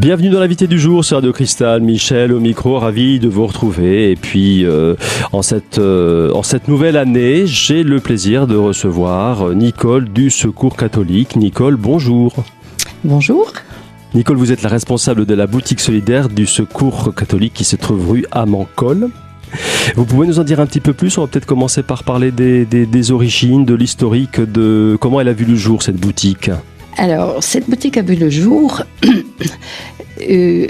Bienvenue dans l'invité du jour sur Radio Cristal. Michel au micro, ravi de vous retrouver. Et puis, euh, en, cette, euh, en cette nouvelle année, j'ai le plaisir de recevoir Nicole du Secours catholique. Nicole, bonjour. Bonjour. Nicole, vous êtes la responsable de la boutique solidaire du Secours catholique qui se trouve rue Amancol. Vous pouvez nous en dire un petit peu plus? On va peut-être commencer par parler des, des, des origines, de l'historique, de comment elle a vu le jour, cette boutique? Alors, cette boutique a vu le jour. euh,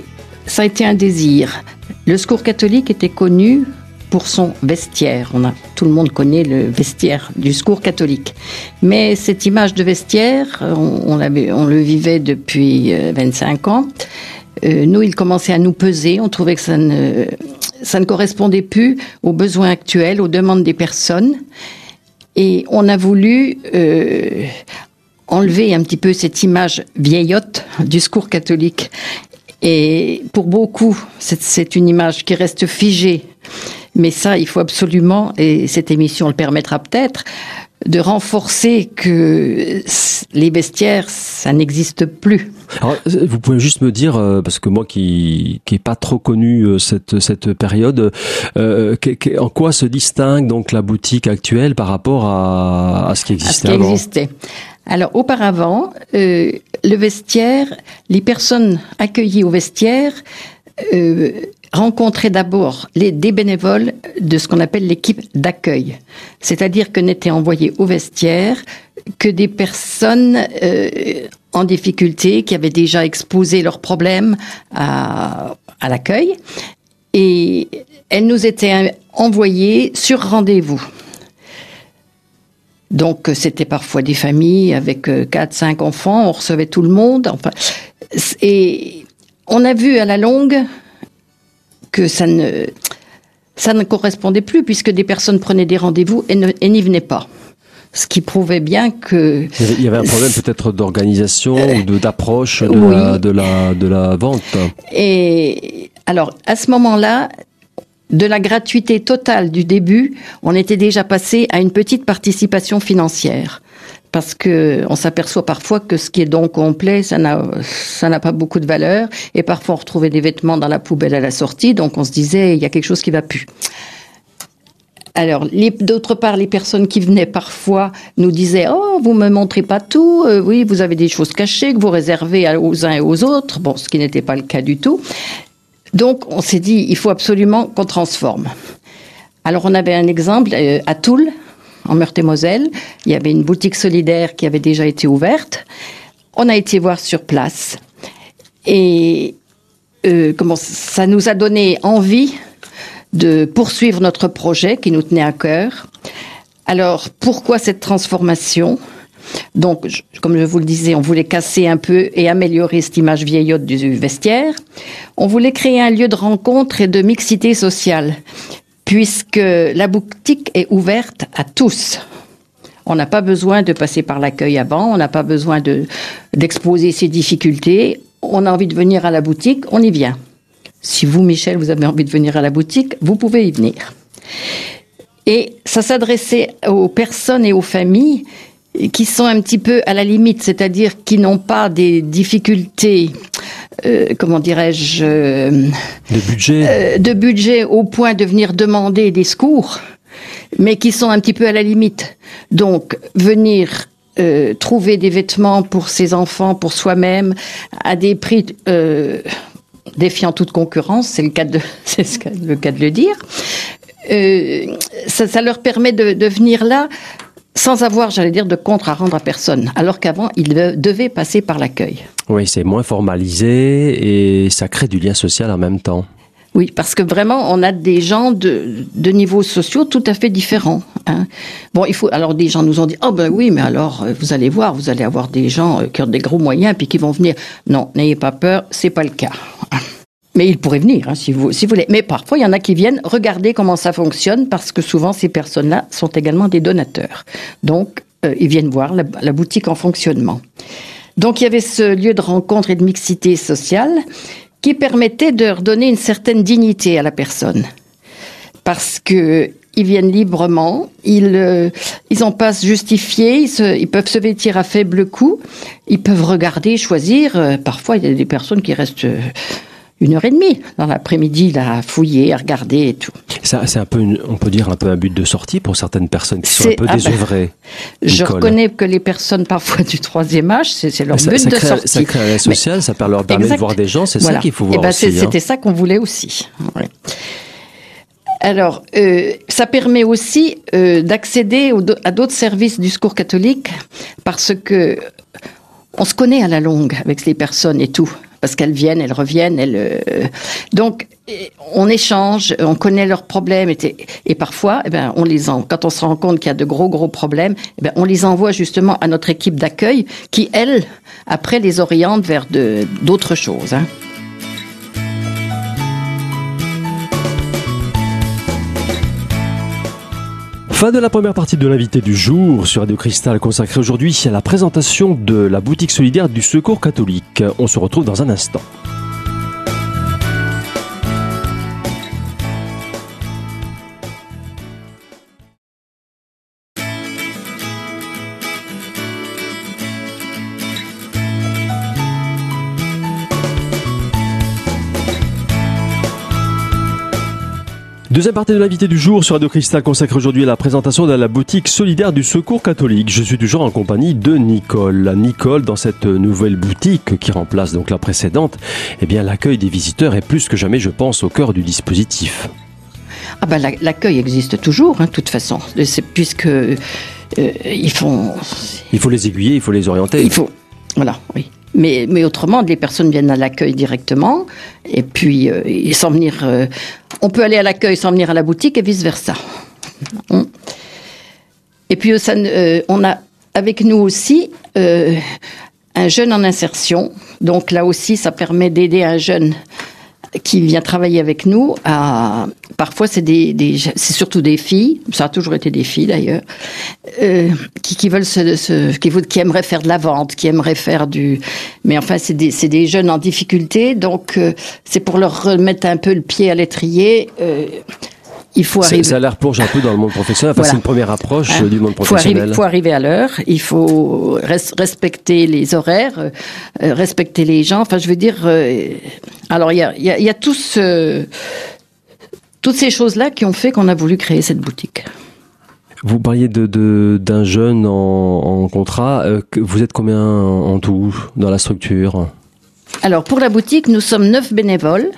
ça a été un désir. Le secours catholique était connu pour son vestiaire. On a, tout le monde connaît le vestiaire du secours catholique. Mais cette image de vestiaire, on, on, le vivait depuis 25 ans. Euh, nous, il commençait à nous peser. On trouvait que ça ne, ça ne correspondait plus aux besoins actuels, aux demandes des personnes. Et on a voulu euh, enlever un petit peu cette image vieillotte du secours catholique. Et pour beaucoup, c'est une image qui reste figée. Mais ça, il faut absolument, et cette émission le permettra peut-être, de renforcer que les vestiaires, ça n'existe plus. Alors, vous pouvez juste me dire, euh, parce que moi qui qui pas trop connu euh, cette cette période, euh, en quoi se distingue donc la boutique actuelle par rapport à, à ce qui existait à ce qui existait. Alors auparavant, euh, le vestiaire, les personnes accueillies au vestiaire euh, rencontraient d'abord les, des bénévoles de ce qu'on appelle l'équipe d'accueil. C'est-à-dire que n'étaient envoyés au vestiaire que des personnes euh, en difficulté qui avaient déjà exposé leurs problèmes à, l'accueil. Et elles nous étaient envoyées sur rendez-vous. Donc c'était parfois des familles avec quatre, cinq enfants, on recevait tout le monde. Et on a vu à la longue que ça ne correspondait plus puisque des personnes prenaient des rendez-vous et n'y venaient pas. Ce qui prouvait bien que il y avait un problème peut-être d'organisation ou d'approche de, oui. la, de la de la vente. Et alors à ce moment-là, de la gratuité totale du début, on était déjà passé à une petite participation financière. Parce que on s'aperçoit parfois que ce qui est donc complet, ça n'a, ça n'a pas beaucoup de valeur. Et parfois, on retrouvait des vêtements dans la poubelle à la sortie. Donc, on se disait, il y a quelque chose qui va plus. Alors, d'autre part, les personnes qui venaient parfois nous disaient Oh, vous me montrez pas tout. Euh, oui, vous avez des choses cachées que vous réservez aux uns et aux autres. Bon, ce qui n'était pas le cas du tout. Donc, on s'est dit, il faut absolument qu'on transforme. Alors, on avait un exemple euh, à Toul, en Meurthe-et-Moselle. Il y avait une boutique solidaire qui avait déjà été ouverte. On a été voir sur place. Et euh, comment ça nous a donné envie de poursuivre notre projet qui nous tenait à cœur. Alors, pourquoi cette transformation? Donc, comme je vous le disais, on voulait casser un peu et améliorer cette image vieillotte du vestiaire. On voulait créer un lieu de rencontre et de mixité sociale, puisque la boutique est ouverte à tous. On n'a pas besoin de passer par l'accueil avant, on n'a pas besoin de, d'exposer ses difficultés. On a envie de venir à la boutique, on y vient. Si vous, Michel, vous avez envie de venir à la boutique, vous pouvez y venir. Et ça s'adressait aux personnes et aux familles qui sont un petit peu à la limite, c'est-à-dire qui n'ont pas des difficultés, euh, comment dirais-je, euh, de budget, euh, de budget au point de venir demander des secours, mais qui sont un petit peu à la limite. Donc venir euh, trouver des vêtements pour ses enfants, pour soi-même, à des prix euh, défiant toute concurrence, c'est le cas de, c'est le cas de le dire. Ça, ça, leur permet de, de venir là sans avoir, j'allais dire, de compte à rendre à personne, alors qu'avant, il devait passer par l'accueil. Oui, c'est moins formalisé et ça crée du lien social en même temps. Oui, parce que vraiment, on a des gens de, de niveaux sociaux tout à fait différents. Hein. Bon, il faut. Alors, des gens nous ont dit, oh ben oui, mais alors, vous allez voir, vous allez avoir des gens qui ont des gros moyens puis qui vont venir. Non, n'ayez pas peur, c'est pas le cas. Mais ils pourraient venir, hein, si, vous, si vous voulez. Mais parfois, il y en a qui viennent regarder comment ça fonctionne, parce que souvent, ces personnes-là sont également des donateurs. Donc, euh, ils viennent voir la, boutique en fonctionnement. Donc, il y avait ce lieu de rencontre et de mixité sociale qui permettait de redonner une certaine dignité à la personne. Parce que ils viennent librement, ils, euh, ils en passent justifiés, ils peuvent se vêtir à faible coût, ils peuvent regarder, choisir. Euh, Parfois, il y a des personnes qui restent euh, une heure et demie dans l'après-midi à fouiller, à regarder et tout. Ça, c'est un peu, une- on peut dire un peu un but de sortie pour certaines personnes qui sont un peu ah ben, désœuvrées. Je reconnais que les personnes parfois du troisième âge, c'est leur ça, but ça de crée, sortie. ça crée un social, ça leur permet Exact. de voir des gens, c'est Voilà. ça qu'il faut Eh voir ben, aussi. hein. C'était ça qu'on voulait aussi. Ouais. Alors, euh, ça permet aussi euh, d'accéder à d'autres services du secours catholique parce que on se connaît à la longue avec les personnes et tout. Parce qu'elles viennent, elles reviennent, elles. euh, donc, on échange, on connaît leurs problèmes et, et parfois, eh ben, on les en, quand on se rend compte qu'il y a de gros gros problèmes, eh ben, on les envoie justement à notre équipe d'accueil qui, elle, après les oriente vers d'autres choses. Hein. Fin de la première partie de l'invité du jour sur Radio Cristal consacrée aujourd'hui à la présentation de la boutique solidaire du Secours catholique. On se retrouve dans un instant. Deuxième partie de l'invité du jour sur Radio Cristal consacrée aujourd'hui à la présentation de la boutique solidaire du Secours catholique. Je suis toujours en compagnie de Nicole. Nicole, dans cette nouvelle boutique qui remplace donc la précédente, eh bien l'accueil des visiteurs est plus que jamais, je pense, au cœur du dispositif. Ah ben la- l'accueil existe toujours, hein, de toute façon, C'est- puisque euh, ils font, Il faut les aiguiller, il faut les orienter. il faut, voilà, oui. Mais, autrement, les personnes viennent à l'accueil directement, et puis euh, sans venir, euh, on peut aller à l'accueil sans venir à la boutique et vice versa. Et puis euh, on a avec nous aussi un jeune en insertion, donc là aussi, ça permet d'aider un jeune qui vient travailler avec nous. À, parfois, c'est des, des- c'est surtout des filles. Ça a toujours été des filles d'ailleurs, euh, qui, qui veulent se, se- qui, qui aimeraient faire de la vente, qui aimeraient faire du. Mais enfin, c'est des, c'est des jeunes en difficulté, donc euh, c'est pour leur remettre un peu le pied à l'étrier. euh, il faut Ça, arriver. ça la replonge un peu dans le monde professionnel. Enfin, Voilà. c'est une première approche Hein, euh, du monde professionnel. faut arriver à l'heure, il faut res- respecter les horaires, euh, euh, respecter les gens. Enfin, je veux dire, euh, alors il y a, il y a- il y a tout ce- toutes ces choses-là qui ont fait qu'on a voulu créer cette boutique. Vous parliez de, de- d'un jeune en, en contrat. Euh, vous êtes combien en, tout dans la structure? Alors pour la boutique, nous sommes neuf bénévoles euh,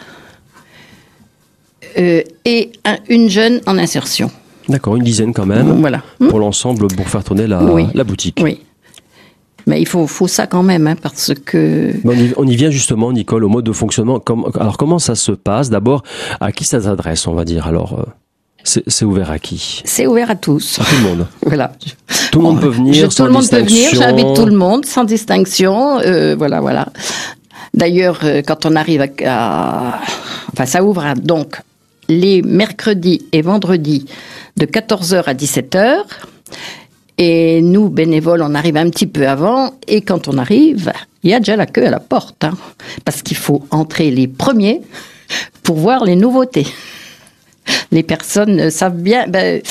et un- une jeune en insertion. D'accord, une dizaine quand même. Voilà. Pour l'ensemble, pour faire tourner la, Oui. la boutique. Oui. Mais il faut, faut ça quand même, hein, parce que on, y, on y vient justement, Nicole, au mode de fonctionnement. Comme- alors, comment ça se passe D'abord, à qui ça s'adresse, on va dire Alors, euh, c'est ouvert à qui? C'est ouvert à tous. À tout le monde. Voilà. Tout le monde peut venir, Je- sans tout le monde peut venir. J'invite tout le monde sans distinction. euh, voilà, voilà. D'ailleurs, euh, quand on arrive à, à- enfin, ça ouvre à- donc les mercredis et vendredis de 14h à 17h. Et nous, bénévoles, on arrive un petit peu avant. Et quand on arrive, il y a déjà la queue à la porte. hein. parce qu'il faut entrer les premiers pour voir les nouveautés. Les personnes euh, savent bien. Ben,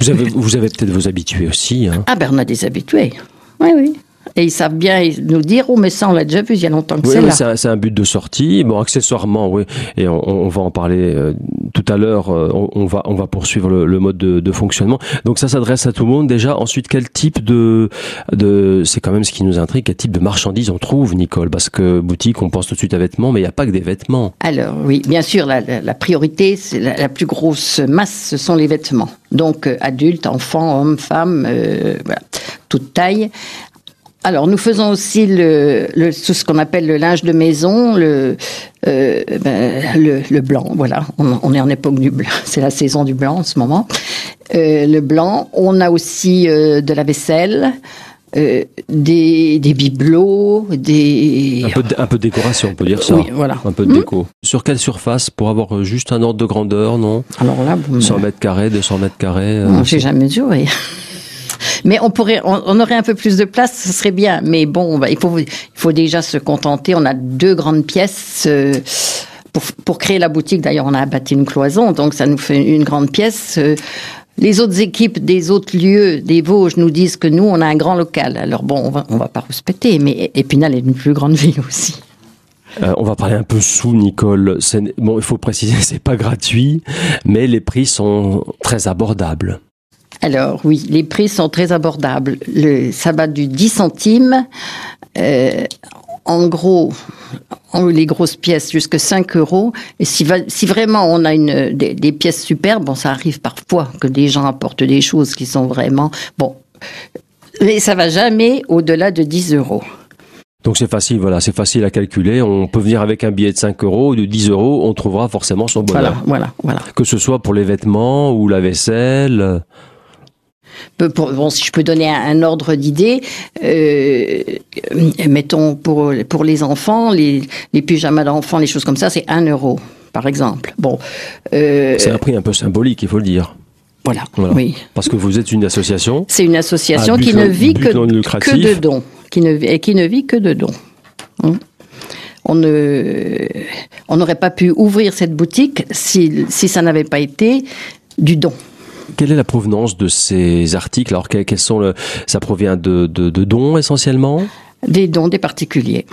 Vous avez, vous avez peut-être vos habitués aussi. Hein. ah ben on a des habitués. Oui, oui. Et ils savent bien nous dire, oh mais ça on l'a déjà vu il y a longtemps que Oui, c'est oui, là. c'est un, but de sortie. Bon, accessoirement, oui. Et on, on va en parler euh, tout à l'heure. euh, on, on va, on va poursuivre le, le mode de, de fonctionnement. Donc ça s'adresse à tout le monde. Déjà, ensuite, quel type de, de, c'est quand même ce qui nous intrigue. Quel type de marchandises on trouve, Nicole? Parce que boutique, on pense tout de suite à vêtements, mais il n'y a pas que des vêtements. Alors oui, bien sûr, la, la- la priorité, c'est la, la plus grosse masse, ce sont les vêtements. Donc euh, adultes, enfants, hommes, femmes, euh, voilà, toute taille. Alors nous faisons aussi le, le- tout ce qu'on appelle le linge de maison, le, euh, ben, le, le blanc. Voilà, on, on est en époque du blanc, c'est la saison du blanc en ce moment. Euh, le blanc. On a aussi euh, de la vaisselle. des, des bibelots, des... Un peu, de, un peu de décoration, on peut dire ça. Oui, voilà. Un peu de déco. Sur quelle surface Pour avoir juste un ordre de grandeur, non? Alors là, bon, 100 mètres carrés, 200 mètres carrés j'ai jamais mesuré. Mais on pourrait, on, on aurait un peu plus de place, ce serait bien. Mais bon, bah, il faut, il faut déjà se contenter. On a deux grandes pièces. euh, pour, pour créer la boutique, d'ailleurs, on a bâti une cloison, donc ça nous fait une grande pièce. euh, Les autres équipes des autres lieux des Vosges nous disent que nous, on a un grand local. Alors bon, on va, on va pas respecter, mais Épinal est une plus grande ville aussi. Euh, on va parler un peu sous, Nicole. Bon, il faut préciser, c'est pas gratuit, mais les prix sont très abordables. Alors oui, les prix sont très abordables. Le, ça va du 10 centimes, euh, en gros, les grosses pièces jusqu'à 5 euros. Et si, si vraiment on a une, des, des, pièces superbes, bon, ça arrive parfois que des gens apportent des choses qui sont vraiment... Bon, mais ça va jamais au-delà de 10 euros. Donc c'est facile, voilà, c'est facile à calculer. On peut venir avec un billet de 5 euros ou de 10 euros, on trouvera forcément son bonheur. Voilà, voilà, voilà. Que ce soit pour les vêtements ou la vaisselle. Bon, si je peux donner un, ordre d'idée, euh, mettons pour, pour les enfants, les, les pyjamas d'enfants, les choses comme ça, c'est 1 euro, par exemple. Bon, euh, c'est un prix un peu symbolique, il faut le dire. Voilà, oui. Parce que vous êtes une association. C'est une association qui ne vit que, que de dons qui ne, et qui ne vit que de dons. Hein. on ne, on n'aurait pas pu ouvrir cette boutique si, si ça n'avait pas été du don. Quelle est la provenance de ces articles? Alors, quels sont le, ça provient de, de, dons essentiellement? Des dons des particuliers.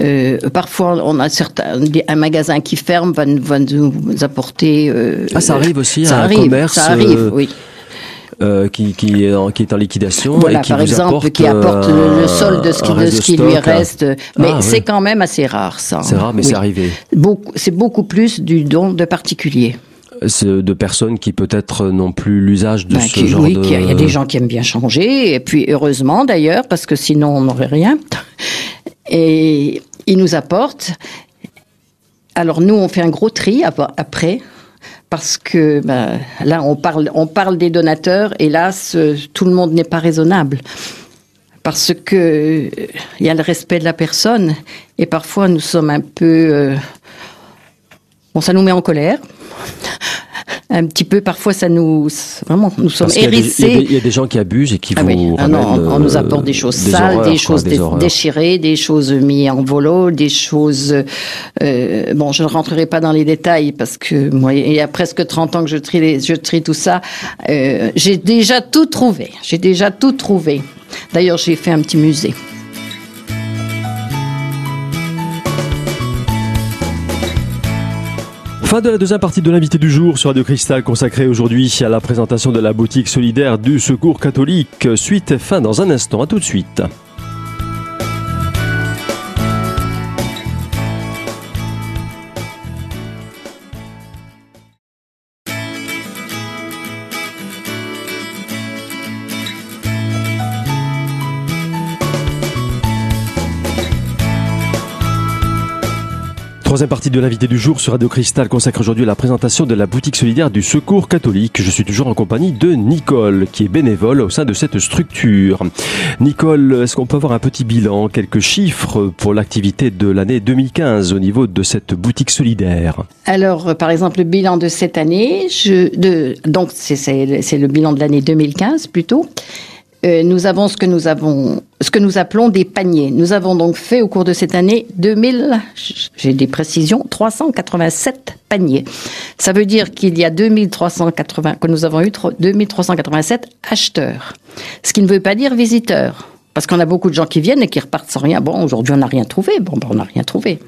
Euh, parfois, on a certains, un magasin qui ferme va, va nous apporter. Euh, ah, ça arrive aussi, ça un arrive, commerce. Ça arrive, oui. Euh, qui, qui, est en, qui est en liquidation. Voilà, et qui par exemple, qui apporte le, solde de ce qui, de ce qui lui reste. Mais ah, c'est quand même assez rare, ça. C'est rare, mais c'est arrivé. C'est beaucoup plus du don de particuliers de personnes qui peut-être n'ont plus l'usage de ben, ce genre oui, de... Oui, il y a des gens qui aiment bien changer, et puis heureusement d'ailleurs, parce que sinon on n'aurait rien. Et ils nous apportent. Alors nous, on fait un gros tri après parce que ben, là, on parle, on parle des donateurs, hélas, tout le monde n'est pas raisonnable. Parce que il y a le respect de la personne, et parfois nous sommes un peu. Euh, bon, ça nous met en colère un petit peu. Parfois, ça nous vraiment nous sommes hérissés. Il y, a des gens qui abusent et qui ah vous ah on, nous apporte des choses sales, des choses déchirées, des choses mises en volo, des choses. Euh, bon, je ne rentrerai pas dans les détails parce que moi, il y a presque 30 ans que je trie, je trie tout ça. Euh, j'ai déjà tout trouvé. J'ai déjà tout trouvé. D'ailleurs, j'ai fait un petit musée. Fin de la deuxième partie de l'invité du jour sur Radio Cristal consacrée aujourd'hui à la présentation de la boutique solidaire du Secours catholique. Suite fin dans un instant. À tout de suite. Troisième partie de l'invité du jour sur Radio Cristal consacre aujourd'hui à la présentation de la boutique solidaire du Secours catholique. Je suis toujours en compagnie de Nicole, qui est bénévole au sein de cette structure. Nicole, est-ce qu'on peut avoir un petit bilan, quelques chiffres pour l'activité de l'année 2015 au niveau de cette boutique solidaire? Alors, euh, par exemple, le bilan de cette année, donc c'est le bilan de l'année 2015 plutôt. Euh, nous avons ce que nous avons, ce que nous appelons des paniers. Nous avons donc fait au cours de cette année 2000, j'ai des précisions, 387 paniers. Ça veut dire qu'il y a 2380, que nous avons eu 2387 acheteurs. Ce qui ne veut pas dire visiteurs. Parce qu'on a beaucoup de gens qui viennent et qui repartent sans rien. Bon, aujourd'hui, on n'a rien trouvé. Bon, ben, on n'a rien trouvé.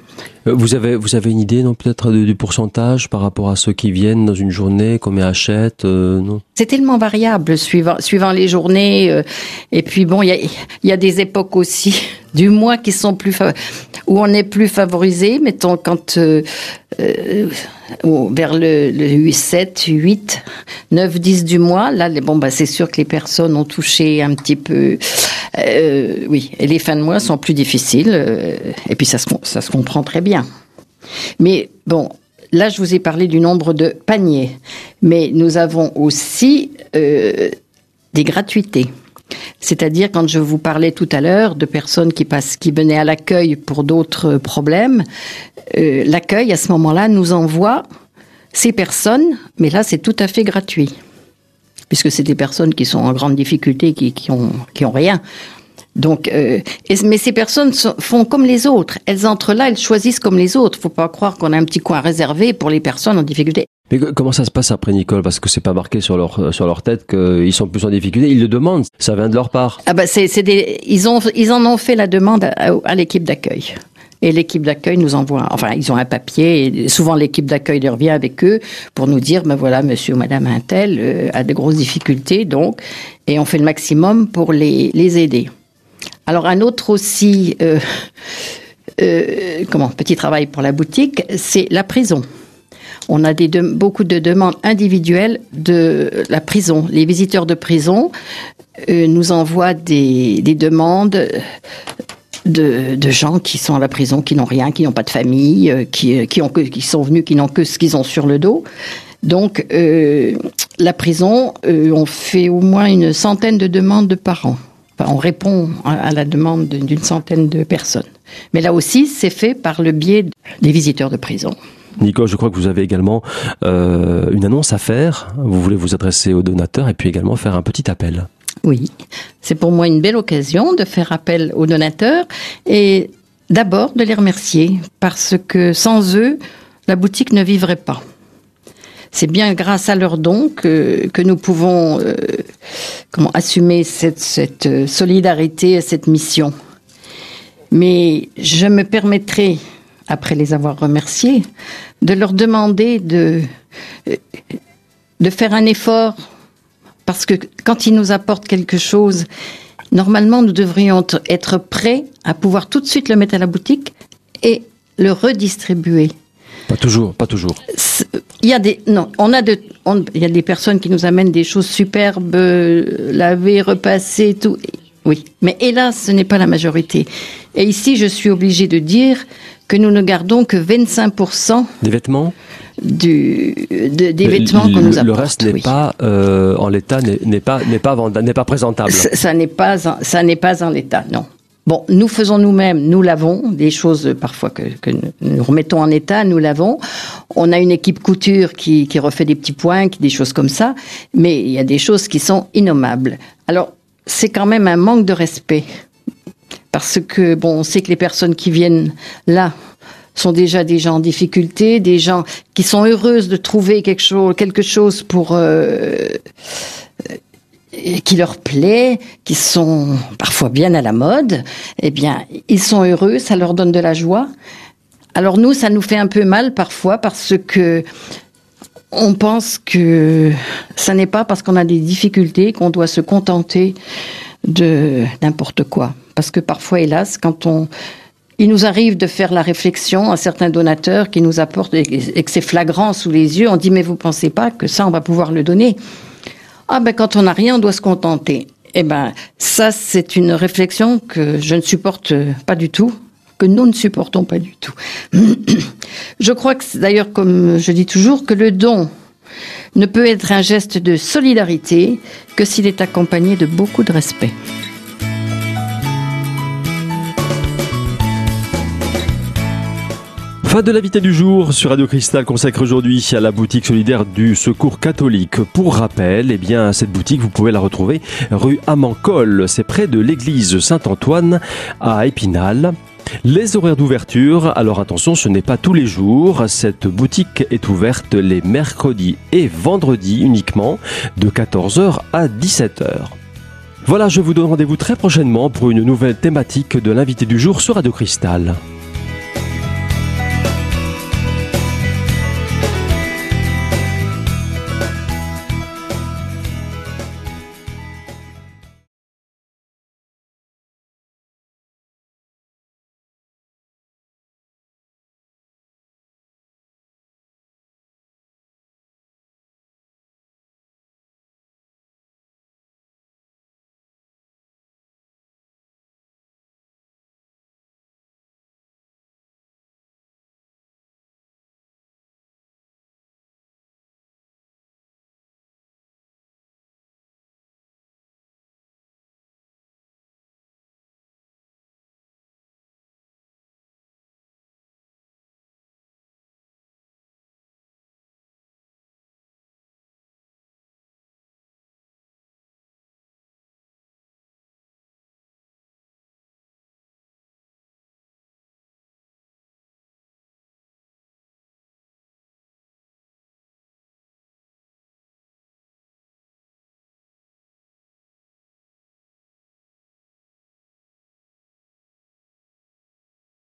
Euh, vous avez, vous avez une idée, non, peut-être du pourcentage par rapport à ceux qui viennent dans une journée, combien achètent, euh, non? C'est tellement variable suivant, suivant les journées. Euh, et puis bon, il y a, y a des époques aussi du mois qui sont plus où on est plus favorisé, mettons quand vers le, le 8, 7, 8, 9, 10 du mois, là, bon, bah, c'est sûr que les personnes ont touché un petit peu. Oui, les fins de mois sont plus difficiles, et puis ça se, ça se comprend très bien. Mais bon, là, je vous ai parlé du nombre de paniers, mais nous avons aussi euh, des gratuités. C'est-à-dire, quand je vous parlais tout à l'heure de personnes qui, passent, qui venaient à l'accueil pour d'autres problèmes, euh, l'accueil, à ce moment-là, nous envoie ces personnes, mais là, c'est tout à fait gratuit. Puisque c'est des personnes qui sont en grande difficulté, qui, qui, qui ont rien. Donc, euh, mais ces personnes font comme les autres. Elles entrent là, elles choisissent comme les autres. Faut pas croire qu'on a un petit coin réservé pour les personnes en difficulté. Mais comment ça se passe après Nicole? Parce que c'est pas marqué sur leur euh, sur leur tête qu'ils sont plus en difficulté. Ils le demandent. Ça vient de leur part. Ah bah c'est des ils ont ils en ont fait la demande à, l'équipe d'accueil. Et l'équipe d'accueil nous envoie, enfin, ils ont un papier, et souvent l'équipe d'accueil revient avec eux pour nous dire, ben voilà, monsieur ou madame Intel euh, a de grosses difficultés, donc, et on fait le maximum pour les, les aider. Alors, un autre aussi, euh, euh, comment, petit travail pour la boutique, c'est la prison. On a beaucoup de demandes individuelles de la prison. Les visiteurs de prison euh, nous envoient des, des demandes de, gens qui sont à la prison, qui n'ont rien, qui n'ont pas de famille, euh, qui, sont venus, qui n'ont que ce qu'ils ont sur le dos. Donc, la prison, on fait au moins une centaine de demandes par an. On répond à, la demande d'une centaine de personnes. Mais là aussi, c'est fait par le biais des visiteurs de prison. Nico, je crois que vous avez également euh, une annonce à faire. Vous voulez vous adresser aux donateurs et puis également faire un petit appel. Oui, c'est pour moi une belle occasion de faire appel aux donateurs et d'abord de les remercier parce que sans eux, la boutique ne vivrait pas. C'est bien grâce à leurs dons que, nous pouvons euh, assumer cette, euh, solidarité, cette mission. Mais je me permettrai, après les avoir remerciés, de leur demander de, de faire un effort parce que quand ils nous apportent quelque chose, normalement, nous devrions être prêts à pouvoir tout de suite le mettre à la boutique et le redistribuer. Pas toujours, pas toujours. Il y a des non, on a de, il y a des personnes qui nous amènent des choses superbes, lavées, repassées, tout. Oui, mais hélas, ce n'est pas la majorité. Et ici, je suis obligée de dire que nous ne gardons que 25% des vêtements? du, des vêtements qu'on nous apporte. Le reste n'est pas euh, en l'état, n'est pas n'est pas n'est pas présentable. Ça, n'est pas ça n'est pas en l'état, non. Bon, nous faisons nous-mêmes, nous l'avons, des choses parfois que, nous remettons en état, nous l'avons. On a une équipe couture qui, qui refait des petits points, des choses comme ça, mais il y a des choses qui sont innommables. Alors, c'est quand même un manque de respect. Parce que, bon, on sait que les personnes qui viennent là sont déjà des gens en difficulté, des gens qui sont heureuses de trouver quelque chose, quelque chose pour euh, qui leur plaît, qui sont parfois bien à la mode. Eh bien, ils sont heureux, ça leur donne de la joie. Alors nous, ça nous fait un peu mal parfois parce que on pense que ça n'est pas parce qu'on a des difficultés qu'on doit se contenter de n'importe quoi. Parce que parfois, hélas, quand on il nous arrive de faire la réflexion à certains donateurs qui nous apportent et que c'est flagrant sous les yeux. On dit mais vous pensez pas que ça on va pouvoir le donner Ah ben quand on n'a rien on doit se contenter. Eh ben ça c'est une réflexion que je ne supporte pas du tout, que nous ne supportons pas du tout. je crois que d'ailleurs comme je dis toujours que le don ne peut être un geste de solidarité que s'il est accompagné de beaucoup de respect. Fin de l'invité du jour sur Radio Cristal consacre aujourd'hui à la boutique solidaire du Secours catholique. Pour rappel, eh bien, cette boutique, vous pouvez la retrouver rue Amancol. C'est près de l'église Saint-Antoine à Épinal. Les horaires d'ouverture, alors attention, ce n'est pas tous les jours. Cette boutique est ouverte les mercredis et vendredis uniquement de 14h à 17h. Voilà, je vous donne rendez-vous très prochainement pour une nouvelle thématique de l'invité du jour sur Radio Cristal.